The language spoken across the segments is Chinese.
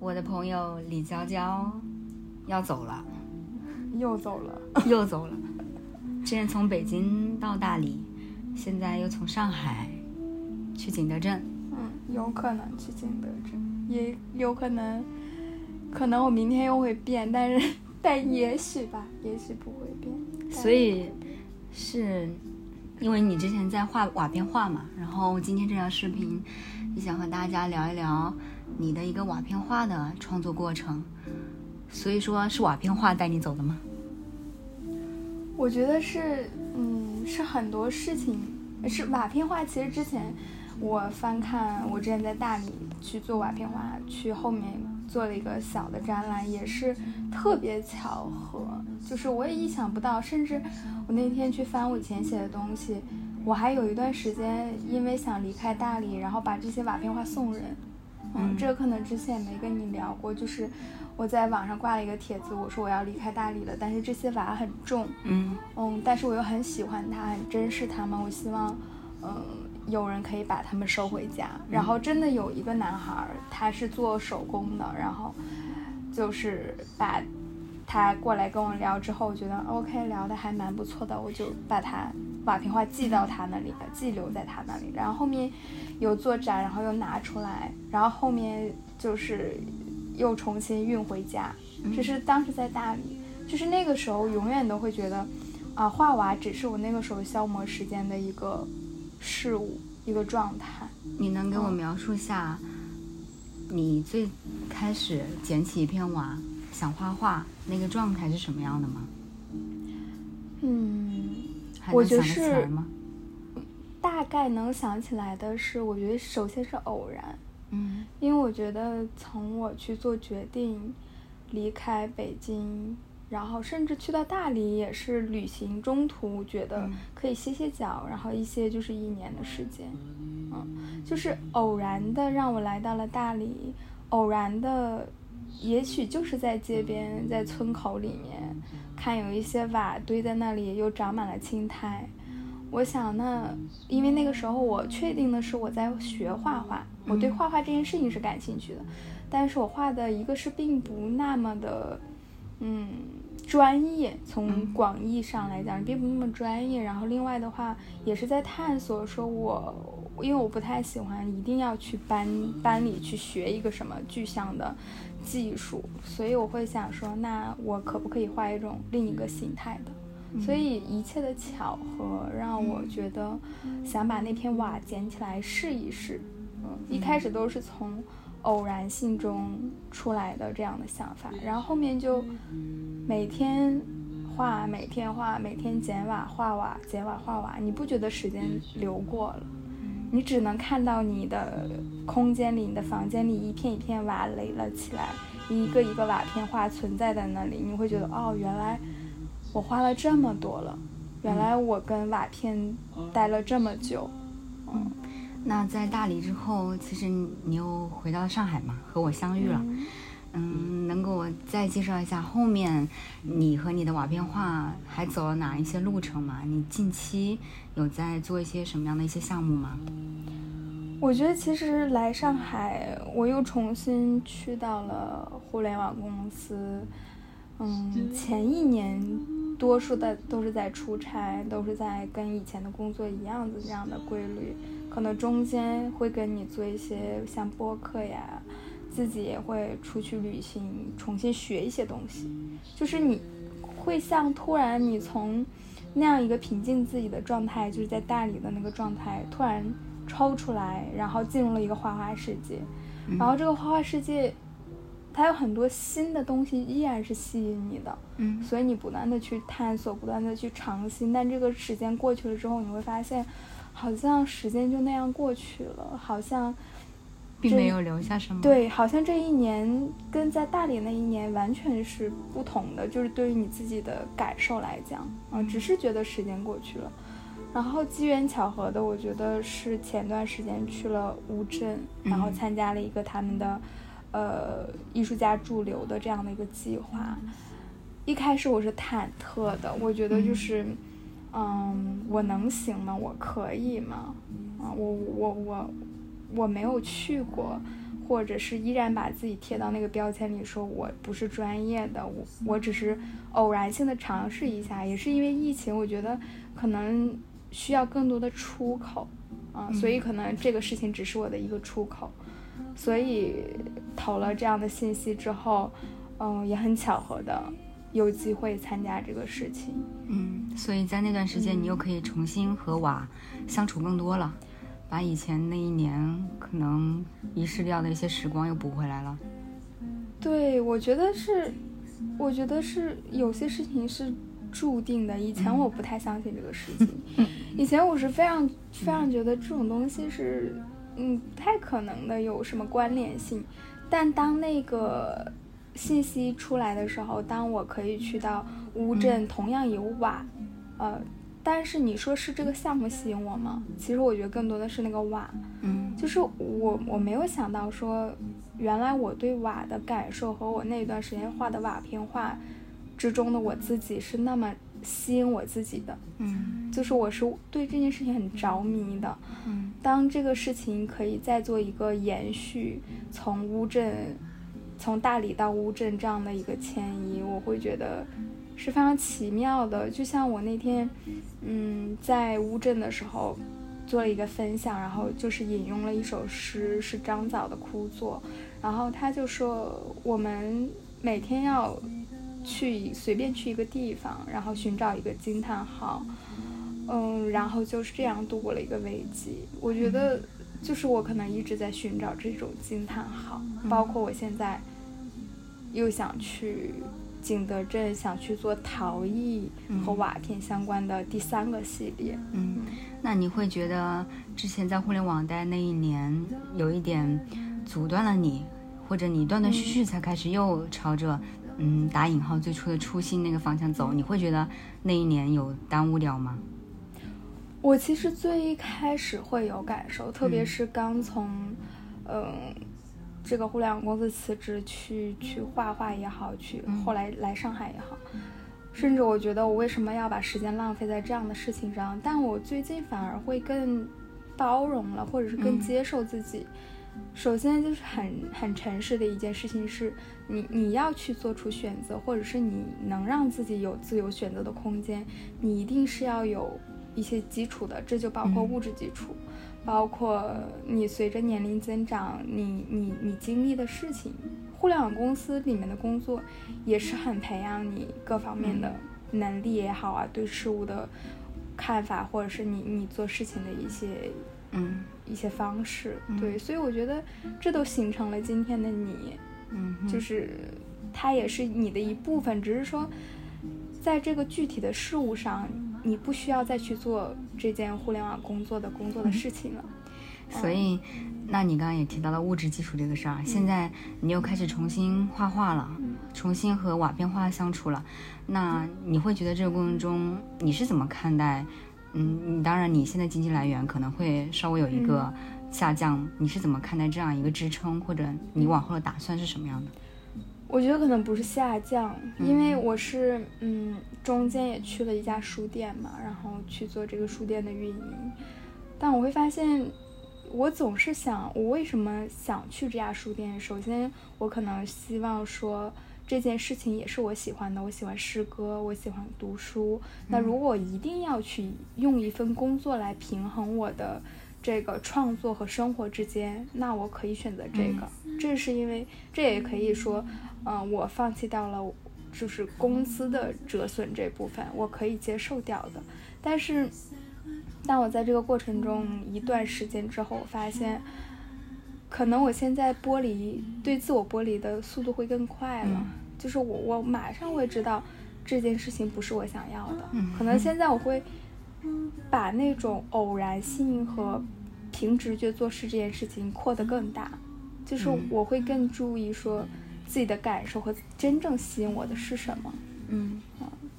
我的朋友李娇娇要走了，又走了，又走了。之前从北京到大理，现在又从上海去景德镇。嗯，有可能去景德镇，也有可能，可能我明天又会变，但是但也许吧，也许不会变。所以是因为你之前在画瓦片画嘛，然后今天这条视频也想和大家聊一聊你的一个瓦片画的创作过程。所以说是瓦片画带你走的吗？我觉得是，嗯，是很多事情，是瓦片画。其实之前我翻看，我之前在大理去做瓦片画，去后面做了一个小的展览，也是特别巧合。就是我也意想不到，甚至我那天去翻我以前写的东西，我还有一段时间因为想离开大理，然后把这些瓦片画送人。嗯，这个可能之前也没跟你聊过，就是我在网上挂了一个帖子，我说我要离开大理了，但是这些瓦很重，嗯嗯，但是我又很喜欢它，很珍视它们，我希望，嗯，有人可以把它们收回家。然后真的有一个男孩，他是做手工的，然后就是把他过来跟我聊之后，我觉得 OK，聊的还蛮不错的，我就把他瓦片画寄到他那里了，寄留在他那里。然后后面有做展，然后又拿出来，然后后面就是又重新运回家。这是当时在大理，就是那个时候永远都会觉得，啊，画娃只是我那个时候消磨时间的一个事物，一个状态。你能给我描述下你最开始捡起一片瓦想画画那个状态是什么样的吗？嗯，还我觉得能想得起来是吗？大概能想起来的是，我觉得首先是偶然，嗯。因为我觉得从我去做决定离开北京，然后甚至去到大理也是旅行中途觉得嗯。可以歇歇脚，然后一歇就是一年的时间，嗯，就是偶然的让我来到了大理，偶然的，也许就是在街边，在村口里面看有一些瓦堆在那里，又长满了青苔。我想那，因为那个时候我确定的是我在学画画，我对画画这件事情是感兴趣的，但是我画的一个是并不那么的，嗯，专业，从广义上来讲并不那么专业。然后另外的话也是在探索，说我因为我不太喜欢一定要去班班里去学一个什么具象的技术，所以我会想说，那我可不可以画一种另一个形态的？所以一切的巧合让我觉得想把那片瓦捡起来试一试。嗯，一开始都是从偶然性中出来的这样的想法，然后后面就每天画，每天画，每天剪瓦画瓦，剪瓦画瓦，你不觉得时间流过了？你只能看到你的空间里、你的房间里一片一片瓦垒了起来，一个一个瓦片画存在在那里，你会觉得哦，原来我花了这么多了，原来我跟瓦片待了这么久。嗯，那在大理之后，其实你你又回到上海嘛，和我相遇了。嗯，能给我再介绍一下后面你和你的瓦片画还走了哪一些路程吗？你近期有在做一些什么样的一些项目吗？我觉得其实来上海，我又重新去到了互联网公司。嗯，前一年多数的都是在出差，都是在跟以前的工作一样的这样的规律。可能中间会跟你做一些像播客呀，自己也会出去旅行，重新学一些东西。就是你会像突然你从那样一个平静自己的状态，就是在大理的那个状态，突然抽出来，然后进入了一个花花世界。然后这个花花世界，它有很多新的东西依然是吸引你的，嗯所以你不断的去探索，不断的去尝新。但这个时间过去了之后，你会发现，好像时间就那样过去了，好像并没有留下什么。，对，好像这一年跟在大理那一年完全是不同的，就是对于你自己的感受来讲，啊、只是觉得时间过去了。然后机缘巧合的，我觉得是前段时间去了乌镇，然后嗯参加了一个他们的，呃，艺术家驻留的这样的一个计划。一开始我是忐忑的，我觉得就是，嗯，我能行吗？我可以吗？啊，我我我我没有去过，或者是依然把自己贴到那个标签里，说我不是专业的，我我只是偶然性的尝试一下，也是因为疫情，我觉得可能需要更多的出口啊，所以可能这个事情只是我的一个出口，所以投了这样的信息之后，嗯，也很巧合的有机会参加这个事情，嗯，所以在那段时间你又可以重新和瓦相处更多了。把以前那一年可能遗失掉的一些时光又补回来了。对，我觉得是，我觉得是有些事情是注定的。以前我不太相信这个事情，以前我是非常非常觉得这种东西是，嗯，不太可能的，有什么关联性。但当那个信息出来的时候，当我可以去到乌镇，同样有瓦，呃。但是你说是这个项目吸引我吗？其实我觉得更多的是那个瓦，嗯，就是我我没有想到说，原来我对瓦的感受和我那段时间画的瓦片画之中的我自己是那么吸引我自己的，嗯，就是我是对这件事情很着迷的，嗯，当这个事情可以再做一个延续，从乌镇，从大理到乌镇这样的一个迁移，我会觉得。是非常奇妙的，就像我那天，嗯，在乌镇的时候，做了一个分享，然后就是引用了一首诗，是张枣的《枯坐》，然后他就说，我们每天要去随便去一个地方，然后寻找一个惊叹号，嗯，然后就是这样度过了一个危机。我觉得，就是我可能一直在寻找这种惊叹号，包括我现在又想去。景德镇想去做陶艺和瓦片相关的第三个系列。嗯，那你会觉得之前在互联网待那一年有一点阻断了你，或者你断断续续才开始又朝着嗯打引号最初的初心那个方向走？你会觉得那一年有耽误掉吗？我其实最一开始会有感受，特别是刚从嗯。这个互联网公司辞职去去画画也好，去后来来上海也好，甚至我觉得我为什么要把时间浪费在这样的事情上？但我最近反而会更包容了，或者是更接受自己。首先就是很很诚实的一件事情是，你你要去做出选择，或者是你能让自己有自由选择的空间，你一定是要有一些基础的，这就包括物质基础。包括你随着年龄增长，你你你经历的事情，互联网公司里面的工作也是很培养你各方面的能力也好啊，对事物的看法，或者是你你做事情的一些嗯一些方式，对，所以我觉得这都形成了今天的你，嗯，就是它也是你的一部分，只是说在这个具体的事物上。你不需要再去做这件互联网工作的工作的事情了，所以，那你刚刚也提到了物质基础这个事儿，现在你又开始重新画画了，重新和瓦片画相处了，那你会觉得这个过程中你是怎么看待？嗯，你当然你现在经济来源可能会稍微有一个下降，你是怎么看待这样一个支撑，或者你往后的打算是什么样的？我觉得可能不是下降，因为我是嗯，中间也去了一家书店嘛，然后去做这个书店的运营。但我会发现，我总是想，我为什么想去这家书店？首先，我可能希望说这件事情也是我喜欢的，我喜欢诗歌，我喜欢读书。那如果一定要去用一份工作来平衡我的。这个创作和生活之间，那我可以选择这个，这是因为这也可以说，嗯，我放弃掉了就是公司的折损这部分，我可以接受掉的。但是，当我在这个过程中一段时间之后，我发现，可能我现在剥离对自我剥离的速度会更快了，就是我我马上会知道这件事情不是我想要的，可能现在我会。把那种偶然性和凭直觉做事这件事情扩得更大，就是我会更注意说自己的感受和真正吸引我的是什么。嗯，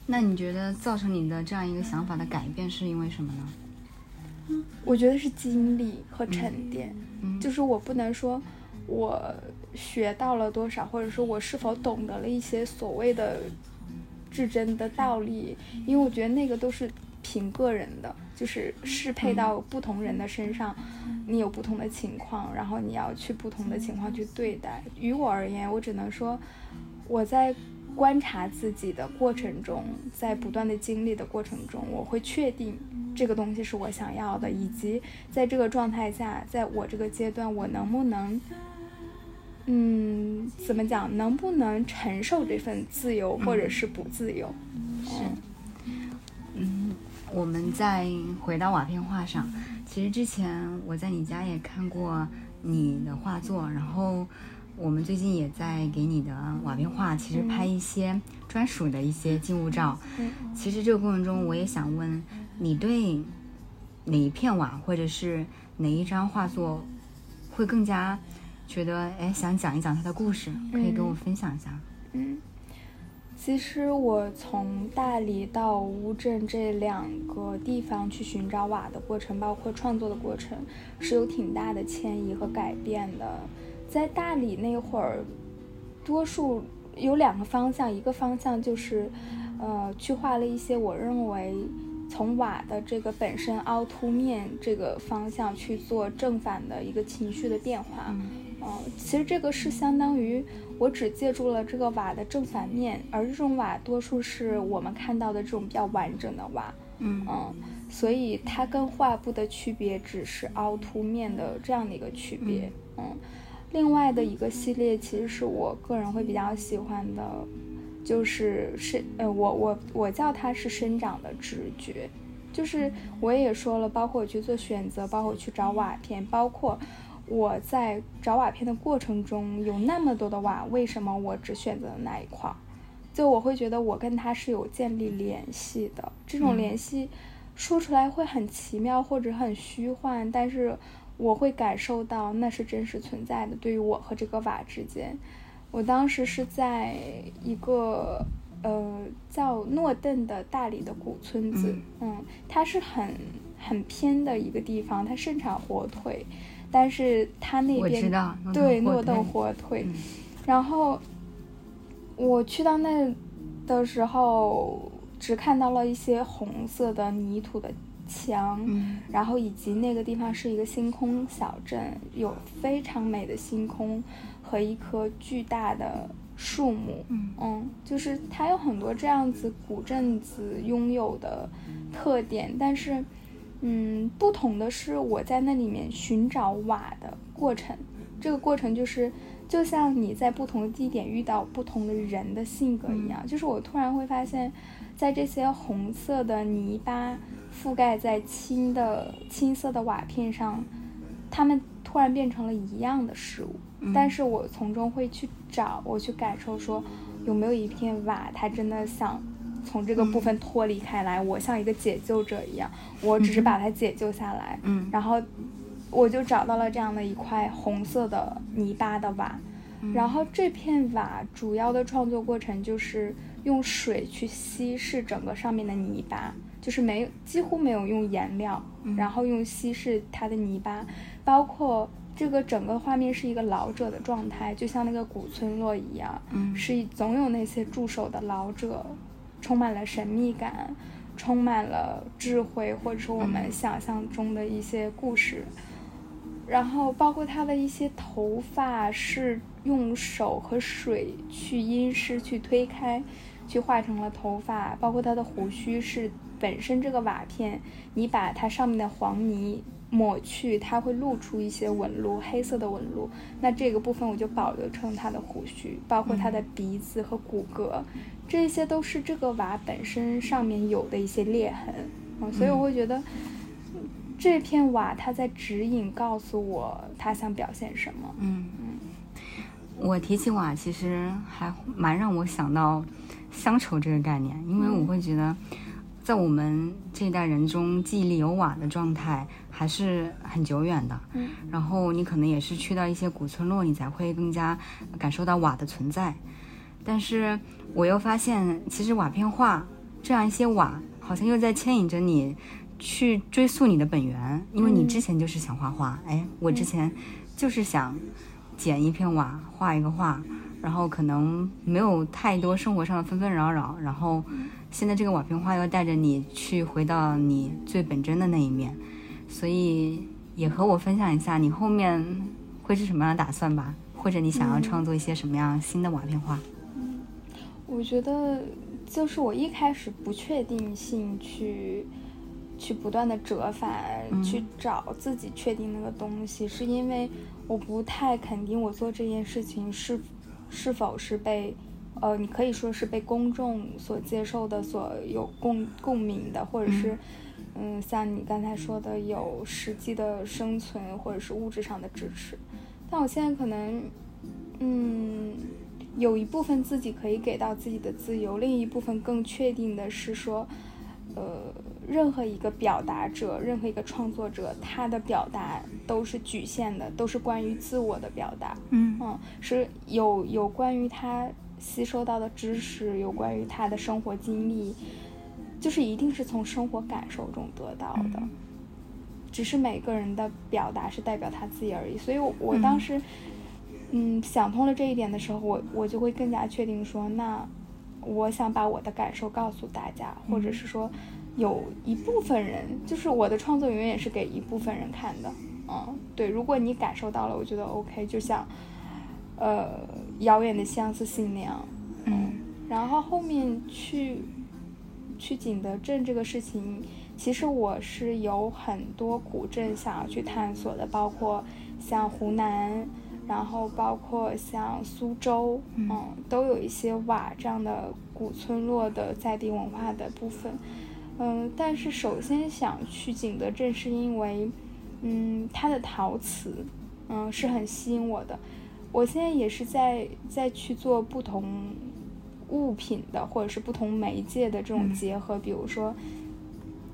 那你觉得造成你的这样一个想法的改变是因为什么呢？我觉得是经历和沉淀。嗯，就是我不能说我学到了多少，或者说我是否懂得了一些所谓的至真的道理，因为我觉得那个都是。凭个人的，就是适配到不同人的身上，你有不同的情况，然后你要去不同的情况去对待。于我而言，我只能说，我在观察自己的过程中，在不断的经历的过程中，我会确定这个东西是我想要的，以及在这个状态下，在我这个阶段，我能不能。嗯，怎么讲？能不能承受这份自由，或者是不自由？是，嗯，我们再回到瓦片画上，其实之前我在你家也看过你的画作，然后我们最近也在给你的瓦片画，其实拍一些专属的一些静物照。嗯，其实这个过程中，我也想问你，对哪一片瓦，或者是哪一张画作，会更加？觉得哎，想讲一讲他的故事，可以跟我分享一下。嗯，其实我从大理到乌镇这两个地方去寻找瓦的过程，包括创作的过程，是有挺大的迁移和改变的。在大理那会儿，多数有两个方向，一个方向就是，呃，去画了一些我认为从瓦的这个本身凹凸面这个方向去做正反的一个情绪的变化。嗯，其实这个是相当于我只借助了这个瓦的正反面，而这种瓦多数是我们看到的这种比较完整的瓦。嗯嗯，所以它跟画布的区别只是凹凸面的这样的一个区别。嗯，另外的一个系列其实是我个人会比较喜欢的，就是生呃我我我叫它是生长的直觉，就是我也说了，包括我去做选择，包括去找瓦片，包括。我在找瓦片的过程中，有那么多的瓦，为什么我只选择了那一块儿？就我会觉得我跟他是有建立联系的，这种联系说出来会很奇妙或者很虚幻，但是我会感受到那是真实存在的。对于我和这个瓦之间，我当时是在一个呃叫诺邓的大理的古村子，嗯，它是很很偏的一个地方，它盛产火腿。但是他那边对诺豆火腿，然后我去到那的时候，只看到了一些红色的泥土的墙，然后以及那个地方是一个星空小镇，有非常美的星空和一棵巨大的树木，嗯，就是它有很多这样子古镇子拥有的特点，但是。嗯，不同的是，我在那里面寻找瓦的过程，这个过程就是，就像你在不同的地点遇到不同的人的性格一样，就是我突然会发现，在这些红色的泥巴覆盖在青的青色的瓦片上，它们突然变成了一样的事物，但是我从中会去找，我去感受，说有没有一片瓦，它真的像。从这个部分脱离开来，我像一个解救者一样，我只是把它解救下来。嗯，然后我就找到了这样的一块红色的泥巴的瓦，然后这片瓦主要的创作过程就是用水去稀释整个上面的泥巴，就是没几乎没有用颜料，然后用稀释它的泥巴，包括这个整个画面是一个老者的状态，就像那个古村落一样，嗯，是总有那些驻守的老者。充满了神秘感，充满了智慧，或者说我们想象中的一些故事。然后，包括他的一些头发是用手和水去阴湿、去推开，去画成了头发。包括他的胡须是本身这个瓦片，你把它上面的黄泥。抹去，它会露出一些纹路，黑色的纹路。那这个部分我就保留成它的胡须，包括它的鼻子和骨骼，这些都是这个瓦本身上面有的一些裂痕。嗯，所以我会觉得这片瓦它在指引，告诉我它想表现什么。嗯嗯，我提起瓦，其实还蛮让我想到乡愁这个概念，因为我会觉得。在我们这一代人中，记忆里有瓦的状态还是很久远的。嗯，然后你可能也是去到一些古村落，你才会更加感受到瓦的存在。但是我又发现，其实瓦片画这样一些瓦，好像又在牵引着你去追溯你的本源，因为你之前就是想画画。哎，我之前就是想捡一片瓦画一个画，然后可能没有太多生活上的纷纷扰扰，然后。现在这个瓦片画又带着你去回到你最本真的那一面，所以也和我分享一下你后面会是什么样的打算吧，或者你想要创作一些什么样新的瓦片画。我觉得就是我一开始不确定性去去不断的折返，去找自己确定那个东西，是因为我不太肯定我做这件事情是是否是被。呃，你可以说是被公众所接受的，所有共共鸣的，或者是，嗯，像你刚才说的，有实际的生存或者是物质上的支持。但我现在可能，嗯，有一部分自己可以给到自己的自由，另一部分更确定的是说，呃，任何一个表达者，任何一个创作者，他的表达都是局限的，都是关于自我的表达。嗯嗯，是有有关于他。吸收到的知识有关于他的生活经历，就是一定是从生活感受中得到的，只是每个人的表达是代表他自己而已。所以，我当时，嗯，想通了这一点的时候，我我就会更加确定说，那我想把我的感受告诉大家，或者是说，有一部分人，就是我的创作永远是给一部分人看的。嗯，对，如果你感受到了，我觉得 OK，就像。呃，遥远的相思信那样，嗯，然后后面去去景德镇这个事情，其实我是有很多古镇想要去探索的，包括像湖南，然后包括像苏州，嗯，都有一些瓦这样的古村落的在地文化的部分，嗯，但是首先想去景德镇，是因为，嗯，它的陶瓷，嗯，是很吸引我的。我现在也是在在去做不同物品的，或者是不同媒介的这种结合。比如说，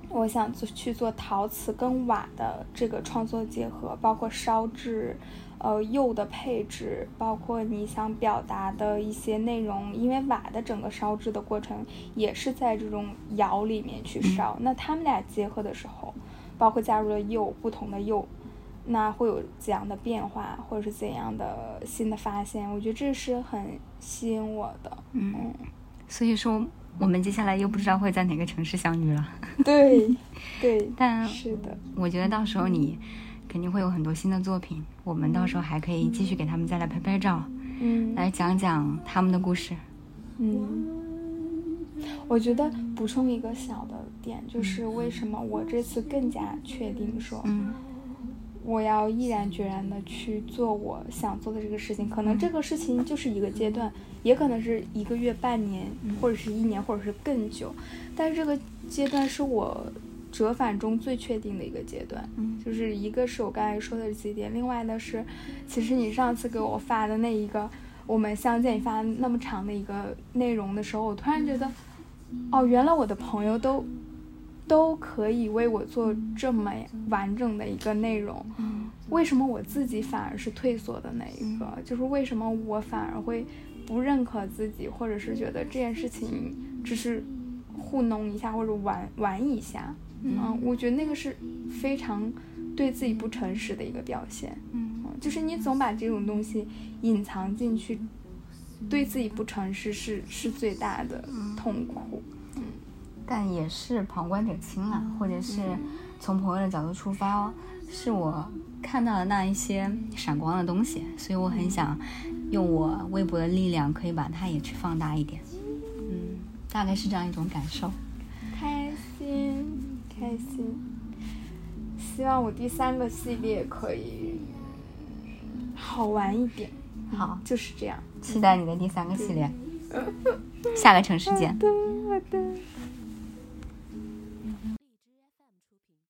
我想做去做陶瓷跟瓦的这个创作结合，包括烧制，呃，釉的配置，包括你想表达的一些内容。因为瓦的整个烧制的过程也是在这种窑里面去烧，那他们俩结合的时候，包括加入了釉，不同的釉。那会有怎样的变化，或者是怎样的新的发现？我觉得这是很吸引我的。嗯，所以说我们接下来又不知道会在哪个城市相遇了。对，对，但 是的，我觉得到时候你肯定会有很多新的作品，我们到时候还可以继续给他们再来拍拍照，嗯，来讲讲他们的故事。嗯，我觉得补充一个小的点，就是为什么我这次更加确定说，嗯。我要毅然决然的去做我想做的这个事情，可能这个事情就是一个阶段，也可能是一个月、半年，或者是一年，或者是更久。但是这个阶段是我折返中最确定的一个阶段，就是一个是我刚才说的几点，另外的是，其实你上次给我发的那一个我们相见发那么长的一个内容的时候，我突然觉得，哦，原来我的朋友都。都可以为我做这么完整的一个内容，为什么我自己反而是退缩的那一个？就是为什么我反而会不认可自己，或者是觉得这件事情只是糊弄一下或者玩玩一下？嗯，我觉得那个是非常对自己不诚实的一个表现。嗯，就是你总把这种东西隐藏进去，对自己不诚实是是最大的痛苦。但也是旁观者清了，或者是从朋友的角度出发哦，是我看到的那一些闪光的东西，所以我很想用我微薄的力量，可以把它也去放大一点。嗯，大概是这样一种感受。开心，开心。希望我第三个系列可以好玩一点。好，就是这样。期待你的第三个系列。下个城市见。